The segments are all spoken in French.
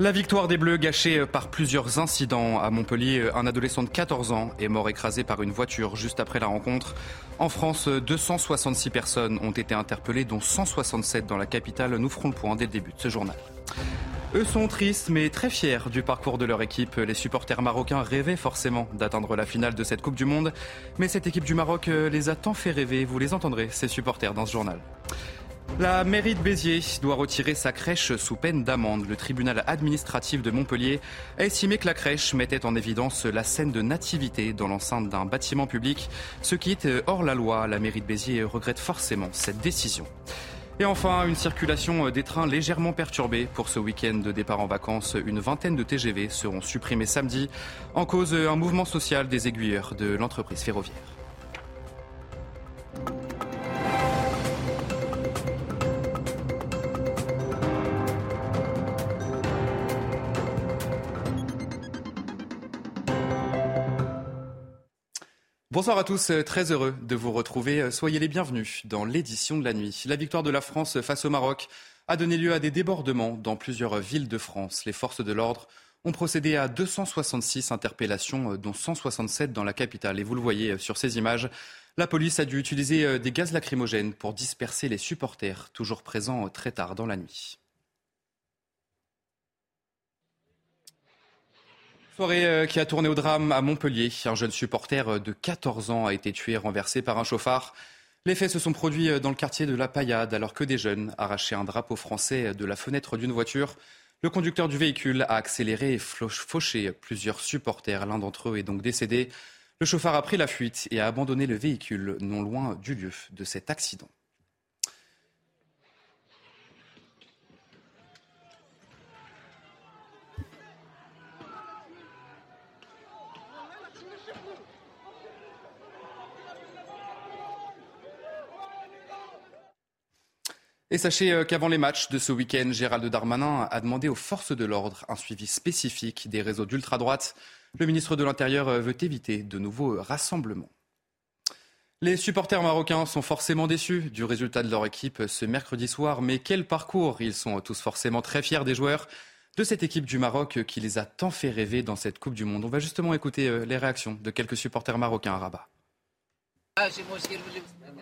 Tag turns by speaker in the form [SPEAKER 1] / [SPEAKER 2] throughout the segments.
[SPEAKER 1] La victoire des Bleus gâchée par plusieurs incidents à Montpellier. Un adolescent de 14 ans est mort écrasé par une voiture juste après la rencontre. En France, 266 personnes ont été interpellées, dont 167 dans la capitale. Nous ferons le point dès le début de ce journal. Eux sont tristes mais très fiers du parcours de leur équipe. Les supporters marocains rêvaient forcément d'atteindre la finale de cette Coupe du Monde. Mais cette équipe du Maroc les a tant fait rêver. Vous les entendrez, ces supporters, dans ce journal. La mairie de Béziers doit retirer sa crèche sous peine d'amende. Le tribunal administratif de Montpellier a estimé que la crèche mettait en évidence la scène de nativité dans l'enceinte d'un bâtiment public, ce qui est hors la loi. La mairie de Béziers regrette forcément cette décision. Et enfin, une circulation des trains légèrement perturbée pour ce week-end de départ en vacances. Une vingtaine de TGV seront supprimés samedi en cause un mouvement social des aiguilleurs de l'entreprise ferroviaire. Bonsoir à tous, très heureux de vous retrouver. Soyez les bienvenus dans l'édition de la nuit. La victoire de la France face au Maroc a donné lieu à des débordements dans plusieurs villes de France. Les forces de l'ordre ont procédé à 266 interpellations, dont 167 dans la capitale. Et vous le voyez sur ces images, la police a dû utiliser des gaz lacrymogènes pour disperser les supporters, toujours présents très tard dans la nuit. Soirée qui a tourné au drame à Montpellier. Un jeune supporter de 14 ans a été tué renversé par un chauffard. Les faits se sont produits dans le quartier de la Paillade alors que des jeunes arrachaient un drapeau français de la fenêtre d'une voiture. Le conducteur du véhicule a accéléré et fauché plusieurs supporters. L'un d'entre eux est donc décédé. Le chauffard a pris la fuite et a abandonné le véhicule non loin du lieu de cet accident. Et sachez qu'avant les matchs de ce week-end, Gérald Darmanin a demandé aux forces de l'ordre un suivi spécifique des réseaux d'ultra-droite. Le ministre de l'Intérieur veut éviter de nouveaux rassemblements. Les supporters marocains sont forcément déçus du résultat de leur équipe ce mercredi soir, mais quel parcours? Ils sont tous forcément très fiers des joueurs de cette équipe du Maroc qui les a tant fait rêver dans cette Coupe du Monde. On va justement écouter les réactions de quelques supporters marocains à Rabat.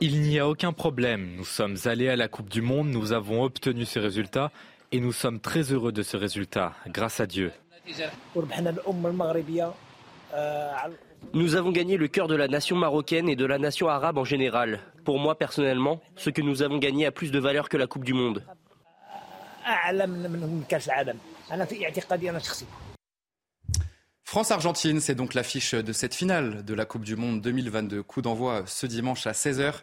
[SPEAKER 2] Il n'y a aucun problème. Nous sommes allés à la Coupe du Monde, nous avons obtenu ce résultat et nous sommes très heureux de ce résultat, grâce à Dieu.
[SPEAKER 3] Nous avons gagné le cœur de la nation marocaine et de la nation arabe en général. Pour moi, personnellement, ce que nous avons gagné a plus de valeur que la Coupe du Monde.
[SPEAKER 1] France-Argentine, c'est donc l'affiche de cette finale de la Coupe du Monde 2022. Coup d'envoi ce dimanche à 16h.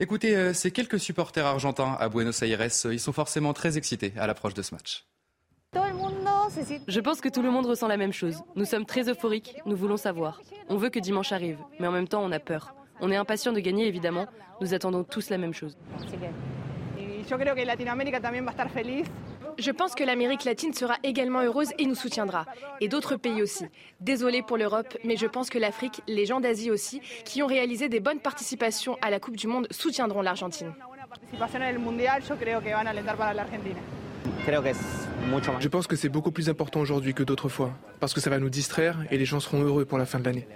[SPEAKER 1] Écoutez, ces quelques supporters argentins à Buenos Aires, ils sont forcément très excités à l'approche de ce match.
[SPEAKER 4] Je pense que tout le monde ressent la même chose. Nous sommes très euphoriques, nous voulons savoir. On veut que dimanche arrive, mais en même temps on a peur. On est impatient de gagner évidemment, nous attendons tous la même chose.
[SPEAKER 5] Je pense que l'Amérique latine sera également heureuse et nous soutiendra. Et d'autres pays aussi. Désolé pour l'Europe, mais je pense que l'Afrique, les gens d'Asie aussi, qui ont réalisé des bonnes participations à la Coupe du Monde, soutiendront l'Argentine.
[SPEAKER 6] Je pense que c'est beaucoup plus important aujourd'hui que d'autres fois, parce que ça va nous distraire et les gens seront heureux pour la fin de l'année.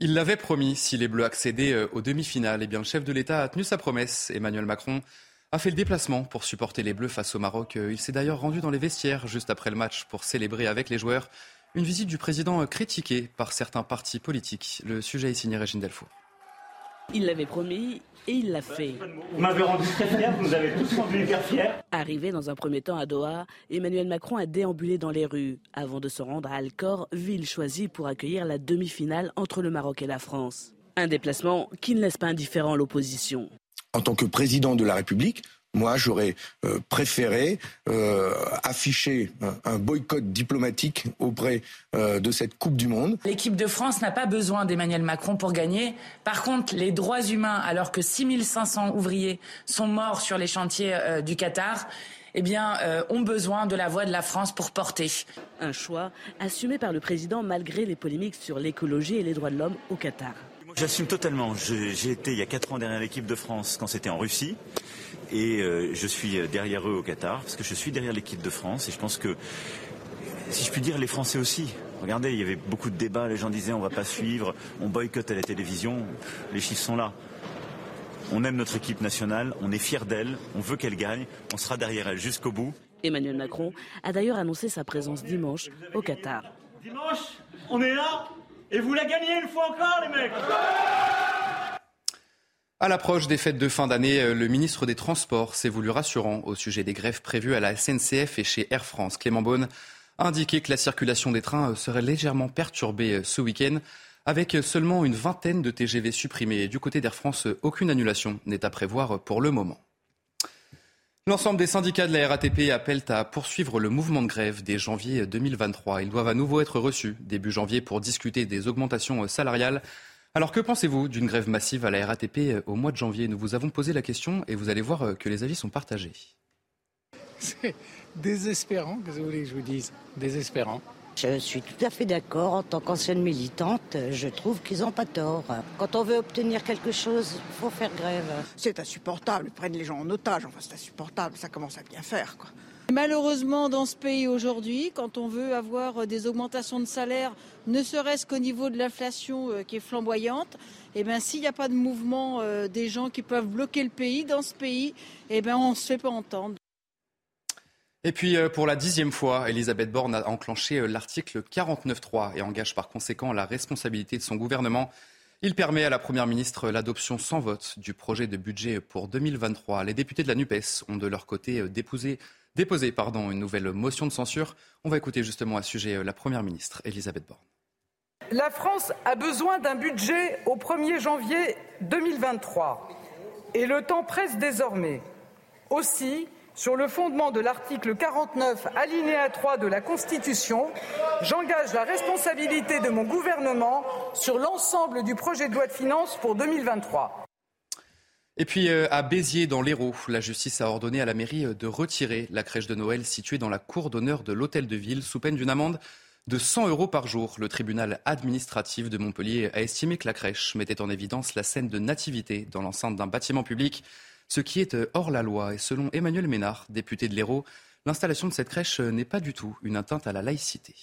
[SPEAKER 1] Il l'avait promis, si les Bleus accédaient aux demi-finales, eh bien le chef de l'État a tenu sa promesse. Emmanuel Macron a fait le déplacement pour supporter les Bleus face au Maroc. Il s'est d'ailleurs rendu dans les vestiaires juste après le match pour célébrer avec les joueurs une visite du président critiquée par certains partis politiques. Le sujet est signé Régine Delfour.
[SPEAKER 7] Il l'avait promis et il l'a fait.
[SPEAKER 8] Vous m'avez rendu très fier, vous avez tous rendu hyper fier.
[SPEAKER 7] Arrivé dans un premier temps à Doha, Emmanuel Macron a déambulé dans les rues avant de se rendre à Alcor, ville choisie pour accueillir la demi-finale entre le Maroc et la France. Un déplacement qui ne laisse pas indifférent l'opposition.
[SPEAKER 9] En tant que président de la République, moi, j'aurais euh, préféré euh, afficher un, boycott diplomatique auprès euh, de cette Coupe du Monde.
[SPEAKER 10] L'équipe de France n'a pas besoin d'Emmanuel Macron pour gagner. Par contre, les droits humains, alors que 6500 ouvriers sont morts sur les chantiers du Qatar, eh bien, ont besoin de la voix de la France pour porter.
[SPEAKER 7] Un choix assumé par le président malgré les polémiques sur l'écologie et les droits de l'homme au Qatar.
[SPEAKER 11] J'assume totalement. J'ai été il y a quatre ans derrière l'équipe de France quand c'était en Russie et euh, je suis derrière eux au Qatar parce que je suis derrière l'équipe de France et je pense que, si je puis dire, les Français aussi. Regardez, il y avait beaucoup de débats, les gens disaient on va pas suivre, on boycotte à la télévision, les chiffres sont là. On aime notre équipe nationale, on est fier d'elle, on veut qu'elle gagne, on sera derrière elle jusqu'au bout.
[SPEAKER 7] Emmanuel Macron a d'ailleurs annoncé sa présence dimanche au Qatar.
[SPEAKER 8] Dimanche, on est là et vous la gagnez une fois encore les mecs
[SPEAKER 1] à l'approche des fêtes de fin d'année, euh, le ministre des Transports s'est voulu rassurant au sujet des grèves prévues à la SNCF et chez Air France. Clément Beaune a indiqué que la circulation des trains euh, serait légèrement perturbée euh, ce week-end, avec seulement une vingtaine de TGV supprimés. Du côté d'Air France, aucune annulation n'est à prévoir pour le moment. L'ensemble des syndicats de la RATP appellent à poursuivre le mouvement de grève dès janvier 2023. Ils doivent à nouveau être reçus début janvier pour discuter des augmentations salariales alors que pensez-vous d'une grève massive à la RATP au mois de janvier? Nous vous avons posé la question et vous allez voir que les avis sont partagés.
[SPEAKER 12] C'est désespérant, que vous voulez que je vous dise? Désespérant.
[SPEAKER 13] Je suis tout à fait d'accord. En tant qu'ancienne militante, je trouve qu'ils n'ont pas tort. Quand on veut obtenir quelque chose, il faut faire grève.
[SPEAKER 14] C'est insupportable. Ils prennent les gens en otage. Enfin, c'est insupportable. Ça commence à bien faire. Quoi.
[SPEAKER 15] Malheureusement, dans ce pays aujourd'hui, quand on veut avoir des augmentations de salaire, ne serait-ce qu'au niveau de l'inflation euh, qui est flamboyante, eh ben, s'il n'y a pas de mouvement euh, des gens qui peuvent bloquer le pays, dans ce pays, eh ben, on ne se fait pas entendre.
[SPEAKER 1] Et puis, euh, pour la dixième fois, Elisabeth Borne a enclenché l'article 49.3 et engage par conséquent la responsabilité de son gouvernement. Il permet à la Première ministre l'adoption sans vote du projet de budget pour 2023. Les députés de la NUPES ont de leur côté déposé une nouvelle motion de censure. On va écouter justement à ce sujet euh, la Première ministre, Elisabeth Borne.
[SPEAKER 16] La France a besoin d'un budget au 1er janvier 2023 et le temps presse désormais. Aussi, sur le fondement de l'article 49, alinéa 3 de la Constitution, j'engage la responsabilité de mon gouvernement sur l'ensemble du projet de loi de finances pour 2023.
[SPEAKER 1] Et puis euh, à Béziers, dans l'Hérault, la justice a ordonné à la mairie euh, de retirer la crèche de Noël située dans la cour d'honneur de l'hôtel de ville sous peine d'une amende de 100 euros par jour. Le tribunal administratif de Montpellier a estimé que la crèche mettait en évidence la scène de nativité dans l'enceinte d'un bâtiment public, ce qui est euh, hors la loi. Et selon Emmanuel Ménard, député de l'Hérault, l'installation de cette crèche n'est pas du tout une atteinte à la laïcité.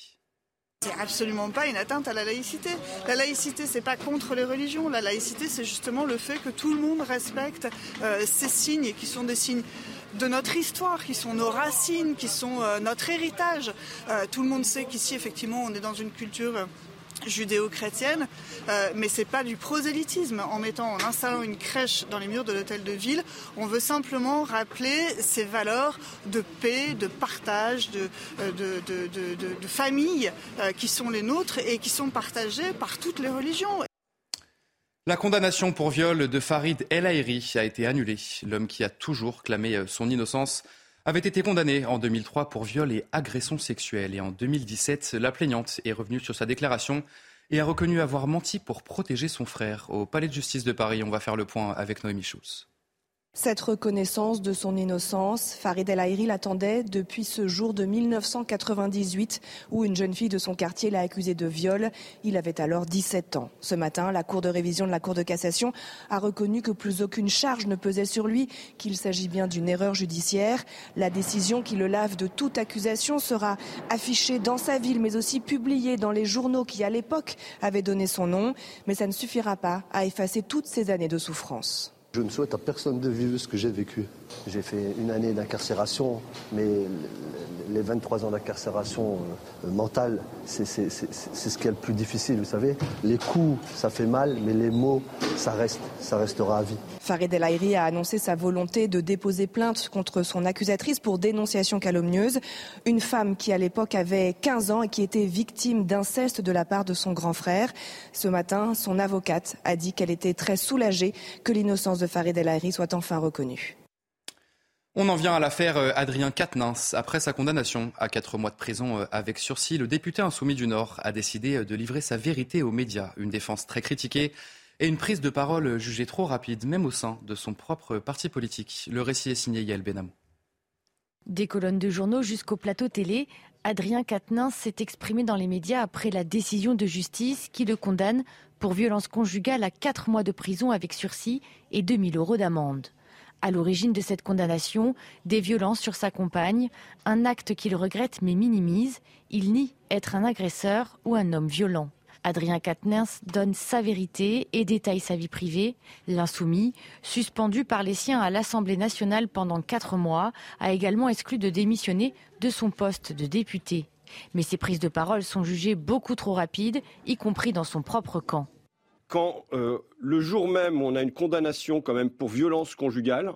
[SPEAKER 14] C'est absolument pas une atteinte à la laïcité. La laïcité, c'est pas contre les religions. La laïcité, c'est justement le fait que tout le monde respecte euh, ces signes qui sont des signes de notre histoire, qui sont nos racines, qui sont euh, notre héritage. Euh, tout le monde sait qu'ici, effectivement, on est dans une culture judéo-chrétienne, euh, mais c'est pas du prosélytisme. En mettant, en installant une crèche dans les murs de l'hôtel de ville, on veut simplement rappeler ces valeurs de paix, de partage, de, euh, de, famille euh, qui sont les nôtres et qui sont partagées par toutes les religions.
[SPEAKER 1] La condamnation pour viol de Farid El Aïri a été annulée. L'homme qui a toujours clamé son innocence avait été condamné en 2003 pour viol et agression sexuelle. Et en 2017, la plaignante est revenue sur sa déclaration et a reconnu avoir menti pour protéger son frère. Au Palais de justice de Paris, on va faire le point avec Noémie Schulz.
[SPEAKER 17] Cette reconnaissance de son innocence, Farid El Aïri l'attendait depuis ce jour de 1998 où une jeune fille de son quartier l'a accusé de viol. Il avait alors 17 ans. Ce matin, la Cour de révision de la Cour de cassation a reconnu que plus aucune charge ne pesait sur lui, qu'il s'agit bien d'une erreur judiciaire. La décision qui le lave de toute accusation sera affichée dans sa ville mais aussi publiée dans les journaux qui à l'époque avaient donné son nom. Mais ça ne suffira pas à effacer toutes ces années de souffrance.
[SPEAKER 18] Je ne souhaite à personne de vivre ce que j'ai vécu. J'ai fait une année d'incarcération, mais les 23 ans d'incarcération euh, mentale, c'est ce qui est le plus difficile, vous savez. Les coups, ça fait mal, mais les mots, ça reste, ça restera à vie.
[SPEAKER 17] Farid El Aïri a annoncé sa volonté de déposer plainte contre son accusatrice pour dénonciation calomnieuse. Une femme qui, à l'époque, avait 15 ans et qui était victime d'inceste de la part de son grand frère. Ce matin, son avocate a dit qu'elle était très soulagée que l'innocence de Farid soit enfin reconnue.
[SPEAKER 1] On en vient à l'affaire euh, Adrien Quatennens. Après sa condamnation à quatre mois de prison euh, avec sursis, le député insoumis du Nord a décidé euh, de livrer sa vérité aux médias. Une défense très critiquée et une prise de parole jugée trop rapide, même au sein de son propre parti politique. Le récit est signé Yael Benamou.
[SPEAKER 19] Des colonnes de journaux jusqu'au plateau télé, Adrien Quatennens s'est exprimé dans les médias après la décision de justice qui le condamne pour violence conjugale à quatre mois de prison avec sursis et 2000 euros d'amende. À l'origine de cette condamnation, des violences sur sa compagne, un acte qu'il regrette mais minimise. Il nie être un agresseur ou un homme violent. Adrien Quatennens donne sa vérité et détaille sa vie privée. L'insoumis, suspendu par les siens à l'Assemblée nationale pendant quatre mois, a également exclu de démissionner de son poste de député. Mais ses prises de parole sont jugées beaucoup trop rapides, y compris dans son propre camp
[SPEAKER 20] quand euh, le jour même on a une condamnation quand même pour violence conjugale,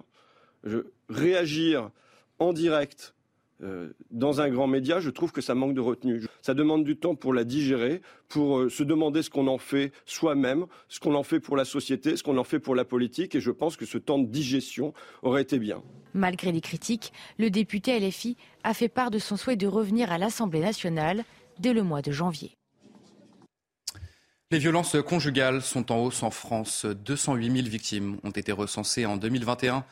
[SPEAKER 20] réagir en direct euh, dans un grand média, je trouve que ça manque de retenue. Ça demande du temps pour la digérer, pour euh, se demander ce qu'on en fait soi-même, ce qu'on en fait pour la société, ce qu'on en fait pour la politique, et je pense que ce temps de digestion aurait été bien.
[SPEAKER 19] Malgré les critiques, le député LFI a fait part de son souhait de revenir à l'Assemblée nationale dès le mois de janvier.
[SPEAKER 1] Les violences conjugales sont en hausse en France. 208 000 victimes ont été recensées en 2021,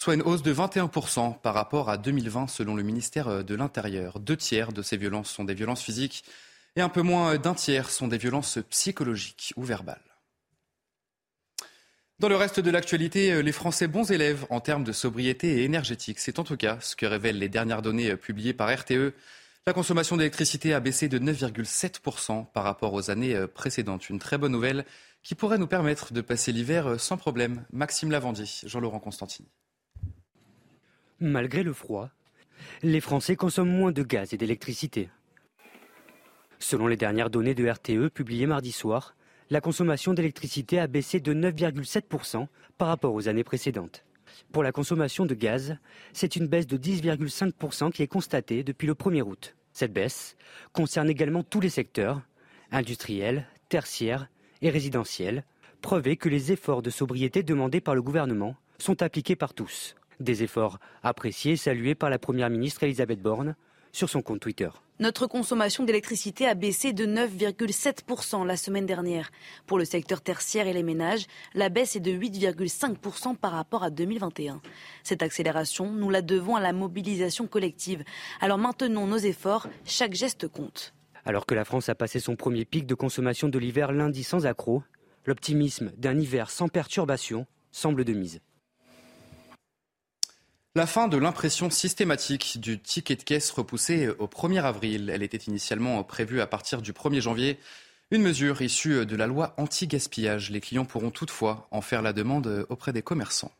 [SPEAKER 1] soit une hausse de 21% par rapport à 2020 selon le ministère de l'Intérieur. Deux tiers de ces violences sont des violences physiques et un peu moins d'un tiers sont des violences psychologiques ou verbales. Dans le reste de l'actualité, les Français bons élèves en termes de sobriété et énergétique, c'est en tout cas ce que révèlent les dernières données publiées par RTE. La consommation d'électricité a baissé de 9,7% par rapport aux années euh, précédentes. Une très bonne nouvelle qui pourrait nous permettre de passer l'hiver euh, sans problème. Maxime Lavandier, Jean-Laurent Constantini.
[SPEAKER 21] Malgré le froid, les Français consomment moins de gaz et d'électricité. Selon les dernières données de RTE publiées mardi soir, la consommation d'électricité a baissé de 9,7% par rapport aux années précédentes. Pour la consommation de gaz, c'est une baisse de 10,5% qui est constatée depuis le 1er août. Cette baisse concerne également tous les secteurs, industriels, tertiaires et résidentiels, preuve que les efforts de sobriété demandés par le gouvernement sont appliqués par tous. Des efforts appréciés et salués par la Première ministre Elisabeth Borne sur son compte Twitter.
[SPEAKER 22] Notre consommation d'électricité a baissé de 9,7% la semaine dernière. Pour le secteur tertiaire et les ménages, la baisse est de 8,5% par rapport à 2021. Cette accélération, nous la devons à la mobilisation collective. Alors maintenons nos efforts, chaque geste compte.
[SPEAKER 21] Alors que la France a passé son premier pic de consommation de l'hiver lundi sans accroc, l'optimisme d'un hiver sans perturbation semble de mise.
[SPEAKER 1] La fin de l'impression systématique du ticket de caisse repoussée au 1er avril. Elle était initialement prévue à partir du 1er janvier. Une mesure issue de la loi anti-gaspillage. Les clients pourront toutefois en faire la demande auprès des commerçants.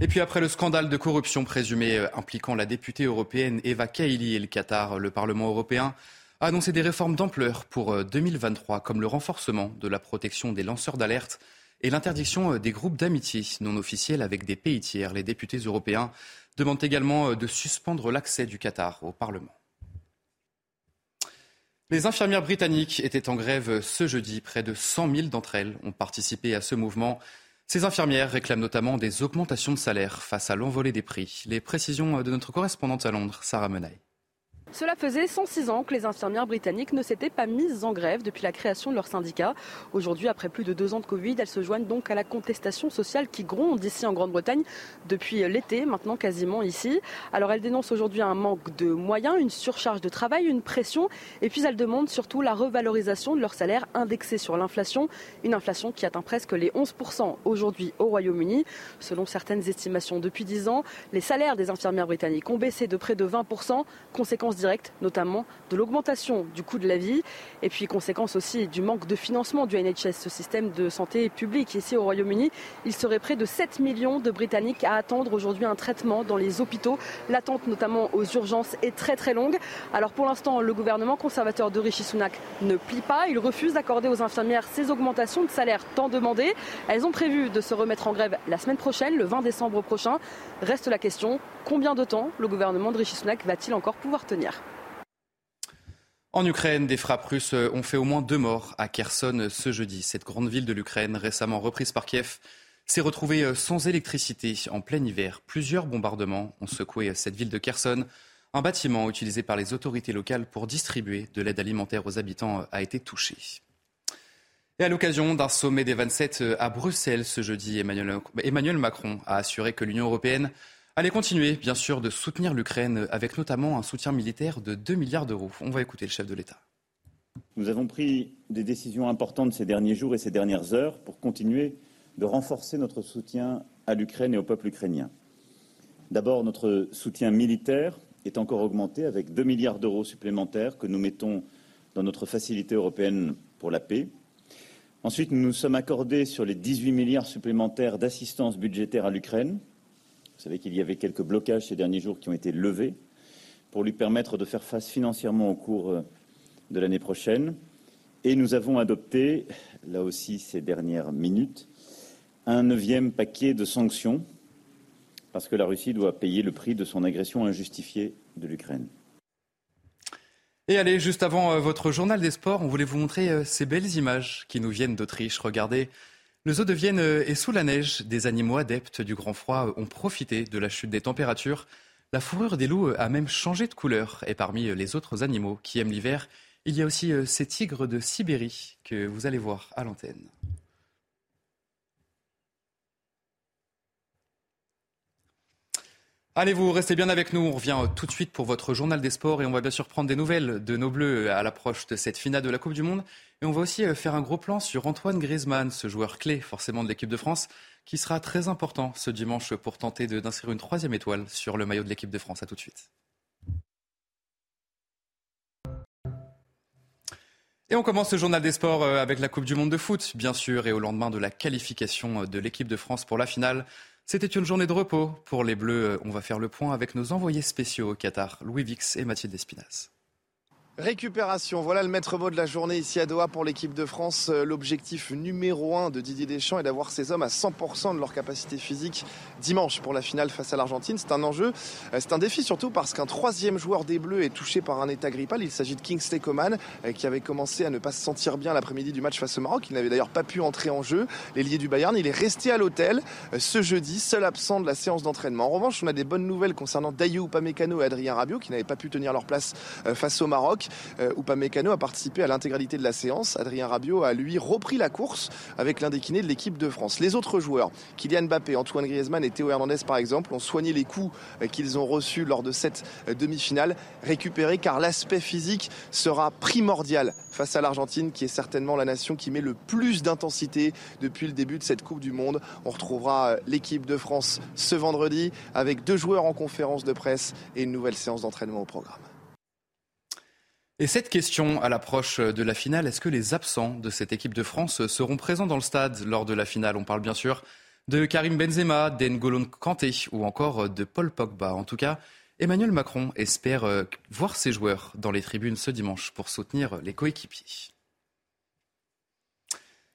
[SPEAKER 1] Et puis après le scandale de corruption présumé impliquant la députée européenne Eva Kaili et le Qatar, le Parlement européen a annoncé des réformes d'ampleur pour 2023, comme le renforcement de la protection des lanceurs d'alerte et l'interdiction euh, des groupes d'amitié non officiels avec des pays tiers. Les députés européens demandent également euh, de suspendre l'accès du Qatar au Parlement. Les infirmières britanniques étaient en grève ce jeudi. Près de 100 000 d'entre elles ont participé à ce mouvement. Ces infirmières réclament notamment des augmentations de salaire face à l'envolée des prix. Les précisions de notre correspondante à Londres, Sarah Menaille.
[SPEAKER 23] Cela faisait 106 ans que les infirmières britanniques ne s'étaient pas mises en grève depuis la création de leur syndicat. Aujourd'hui, après plus de deux ans de Covid, elles se joignent donc à la contestation sociale qui gronde ici en Grande-Bretagne depuis l'été, maintenant quasiment ici. Alors elles dénoncent aujourd'hui un manque de moyens, une surcharge de travail, une pression, et puis elles demandent surtout la revalorisation de leur salaire indexé sur l'inflation, une inflation qui atteint presque les 11% aujourd'hui au Royaume-Uni. Selon certaines estimations depuis 10 ans, les salaires des infirmières britanniques ont baissé de près de 20%, conséquence notamment de l'augmentation du coût de la vie et puis conséquence aussi du manque de financement du NHS, ce système de santé publique ici au Royaume-Uni. Il serait près de 7 millions de Britanniques à attendre aujourd'hui un traitement dans les hôpitaux. L'attente notamment aux urgences est très très longue. Alors pour l'instant, le gouvernement conservateur de Rishi Sunak ne plie pas. Il refuse d'accorder aux infirmières ces augmentations de salaire tant demandées. Elles ont prévu de se remettre en grève la semaine prochaine, le 20 décembre prochain. Reste la question, combien de temps le gouvernement de Rishi Sunak va-t-il encore pouvoir tenir?
[SPEAKER 1] En Ukraine, des frappes russes ont fait au moins deux morts à Kherson ce jeudi. Cette grande ville de l'Ukraine, récemment reprise par Kiev, s'est retrouvée sans électricité en plein hiver. Plusieurs bombardements ont secoué cette ville de Kherson. Un bâtiment utilisé par les autorités locales pour distribuer de l'aide alimentaire aux habitants a été touché. Et à l'occasion d'un sommet des 27 à Bruxelles ce jeudi, Emmanuel Macron a assuré que l'Union européenne allait continuer, bien sûr, de soutenir l'Ukraine avec notamment un soutien militaire de 2 milliards d'euros. On va écouter le chef de l'État.
[SPEAKER 24] Nous avons pris des décisions importantes ces derniers jours et ces dernières heures pour continuer de renforcer notre soutien à l'Ukraine et au peuple ukrainien. D'abord, notre soutien militaire est encore augmenté avec 2 milliards d'euros supplémentaires que nous mettons dans notre facilité européenne pour la paix. Ensuite, nous nous sommes accordés sur les 18 milliards supplémentaires d'assistance budgétaire à l'Ukraine. Vous savez qu'il y avait quelques blocages ces derniers jours qui ont été levés pour lui permettre de faire face financièrement au cours euh, de l'année prochaine. Et nous avons adopté, là aussi ces dernières minutes, un neuvième paquet de sanctions parce que la Russie doit payer le prix de son agression injustifiée de l'Ukraine.
[SPEAKER 1] Et allez, juste avant euh, votre journal des sports, on voulait vous montrer euh, ces belles images qui nous viennent d'Autriche. Regardez, le zoo de Vienne euh, est sous la neige. Des animaux adeptes du grand froid ont profité de la chute des températures. La fourrure des loups a même changé de couleur. Et parmi les autres animaux qui aiment l'hiver, il y a aussi ces tigres de Sibérie que vous allez voir à l'antenne. Allez, vous restez bien avec nous. On revient tout de suite pour votre journal des sports et on va bien sûr prendre des nouvelles de nos Bleus à l'approche de cette finale de la Coupe du Monde. Et on va aussi euh, faire un gros plan sur Antoine Griezmann, ce joueur clé forcément de l'équipe de France, qui sera très important ce dimanche pour tenter d'inscrire une troisième étoile sur le maillot de l'équipe de France. À tout de suite. Et on commence ce journal des sports euh, avec la Coupe du Monde de foot, bien sûr, et au lendemain de la qualification euh, de l'équipe de France pour la finale. C'était une journée de repos pour les Bleus. On va faire le point avec nos envoyés spéciaux au Qatar, Louis Vix et Mathilde Espinas.
[SPEAKER 25] Récupération, voilà le maître mot de la journée ici à Doha pour l'équipe de France. Euh, l'objectif numéro un de Didier Deschamps est d'avoir ces hommes à 100% de leur capacité physique dimanche pour la finale face à l'Argentine. C'est un enjeu, euh, c'est un défi surtout parce qu'un troisième joueur des Bleus est touché par un état grippal. Il s'agit de Kingsley Coman euh, qui avait commencé à ne pas se sentir bien l'après-midi du match face au Maroc. Il n'avait d'ailleurs pas pu entrer en jeu. L'ailier du Bayern, il est resté à l'hôtel ce jeudi, seul absent de la séance d'entraînement. En revanche, on a des bonnes nouvelles concernant Dayou Upamecano et Adrien Rabiot qui n'avaient pas pu tenir leur place face au Maroc. Euh, Upamecano a participé à l'intégralité de la séance. Adrien Rabiot a lui repris la course avec l'un des kinés de l'équipe de France. Les autres joueurs, Kylian Mbappé, Antoine Griezmann et Théo Hernandez par exemple, ont soigné les coups euh, qu'ils ont reçus lors de cette euh, demi-finale, récupérés car l'aspect physique sera primordial face à l'Argentine qui est certainement la nation qui met le plus d'intensité depuis le début de cette Coupe du Monde. On retrouvera l'équipe de France ce vendredi avec deux joueurs en conférence de presse et une nouvelle séance d'entraînement au programme.
[SPEAKER 1] Et cette question à l'approche de la finale, est-ce que les absents de cette équipe de France seront présents dans le stade lors de la finale? On parle bien sûr de Karim Benzema, d'Engolon Kanté ou encore de Paul Pogba. En tout cas, Emmanuel Macron espère euh, voir ses joueurs dans les tribunes ce dimanche pour soutenir les coéquipiers.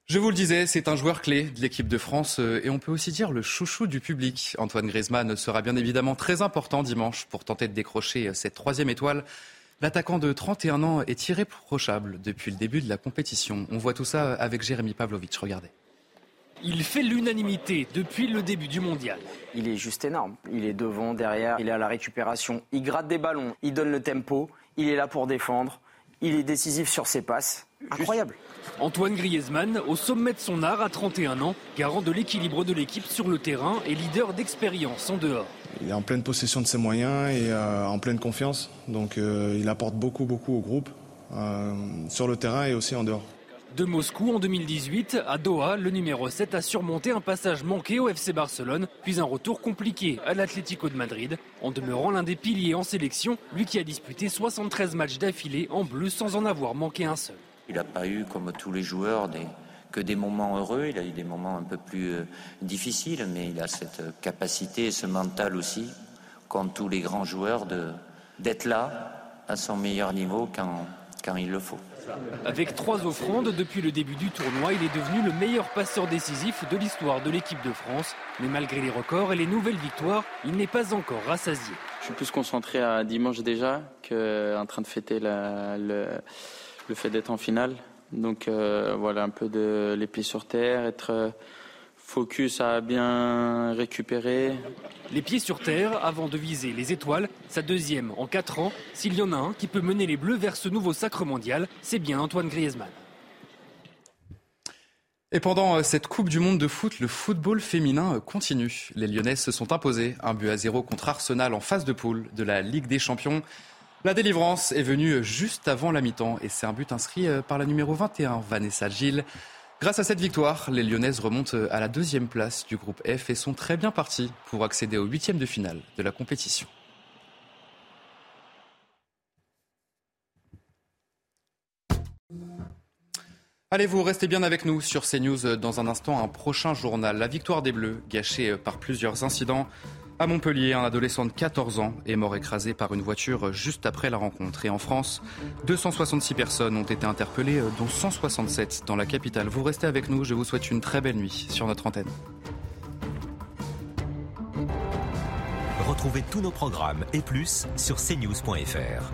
[SPEAKER 1] Je vous le disais, c'est un joueur clé de l'équipe de France euh, et on peut aussi dire le chouchou du public. Antoine Griezmann sera bien évidemment très important dimanche pour tenter de décrocher cette troisième étoile. L'attaquant de 31 ans est irréprochable depuis le début de la compétition. On voit tout ça avec Jérémy Pavlovic. Regardez.
[SPEAKER 26] Il fait l'unanimité depuis le début du mondial.
[SPEAKER 27] Il est juste énorme. Il est devant, derrière, il est à la récupération, il gratte des ballons, il donne le tempo, il est là pour défendre, il est décisif sur ses passes. Incroyable.
[SPEAKER 26] Antoine Griezmann, au sommet de son art à 31 ans, garant de l'équilibre de l'équipe sur le terrain et leader d'expérience en dehors.
[SPEAKER 28] Il est en pleine possession de ses moyens et euh, en pleine confiance. Donc euh, il apporte beaucoup, beaucoup au groupe, euh, sur le terrain et aussi en dehors.
[SPEAKER 26] De Moscou en 2018, à Doha, le numéro 7 a surmonté un passage manqué au FC Barcelone, puis un retour compliqué à l'Atlético de Madrid, en demeurant l'un des piliers en sélection, lui qui a disputé 73 matchs d'affilée en bleu sans en avoir manqué un seul.
[SPEAKER 29] Il n'a pas eu, comme tous les joueurs, que des moments heureux. Il a eu des moments un peu plus euh, difficiles, mais il a cette capacité et ce mental aussi, comme tous les grands joueurs, d'être là à son meilleur niveau quand, quand il le faut.
[SPEAKER 26] Avec trois offrandes depuis le début du tournoi, il est devenu le meilleur passeur décisif de l'histoire de l'équipe de France. Mais malgré les records et les nouvelles victoires, il n'est pas encore rassasié.
[SPEAKER 30] Je suis plus concentré à dimanche déjà qu'en train de fêter le, fait d'être en finale. Donc euh, voilà, un peu de les pieds sur terre, être focus à bien récupérer.
[SPEAKER 26] Les pieds sur terre avant de viser les étoiles, sa deuxième en quatre ans. S'il y en a un qui peut mener les Bleus vers ce nouveau sacre mondial, c'est bien Antoine Griezmann.
[SPEAKER 1] Et pendant euh, cette Coupe du Monde de foot, le football féminin euh, continue. Les Lyonnaises se sont imposées un but à zéro contre Arsenal en phase de poule de la Ligue des Champions. La délivrance est venue juste avant la mi-temps et c'est un but inscrit euh, par la numéro 21, Vanessa Gilles. Grâce à cette victoire, les Lyonnaises remontent à la deuxième place du groupe F et sont très bien parties pour accéder au huitième de finale de la compétition. Allez, vous restez bien avec nous sur CNews dans un instant, un prochain journal. La victoire des Bleus, gâchée par plusieurs incidents. À Montpellier, un adolescent de 14 ans est mort écrasé par une voiture juste après la rencontre. Et en France, 266 personnes ont été interpellées, dont 167 dans la capitale. Vous restez avec nous, je vous souhaite une très belle nuit sur notre antenne.
[SPEAKER 31] Retrouvez tous nos programmes et plus sur cnews.fr.